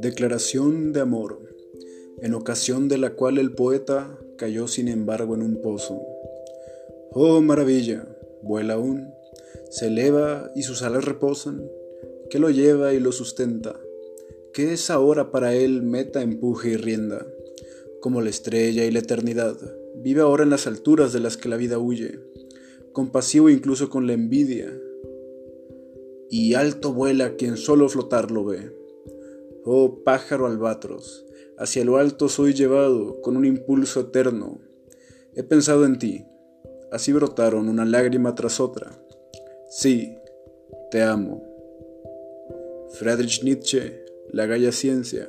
Declaración de amor, en ocasión de la cual el poeta cayó sin embargo en un pozo. Oh maravilla, vuela aún, se eleva y sus alas reposan, que lo lleva y lo sustenta, que es ahora para él meta, empuje y rienda, como la estrella y la eternidad, vive ahora en las alturas de las que la vida huye, compasivo incluso con la envidia, y alto vuela quien solo flotar lo ve. Oh pájaro albatros, hacia lo alto soy llevado con un impulso eterno. He pensado en ti. Así brotaron una lágrima tras otra. Sí, te amo. Friedrich Nietzsche, La Galla Ciencia,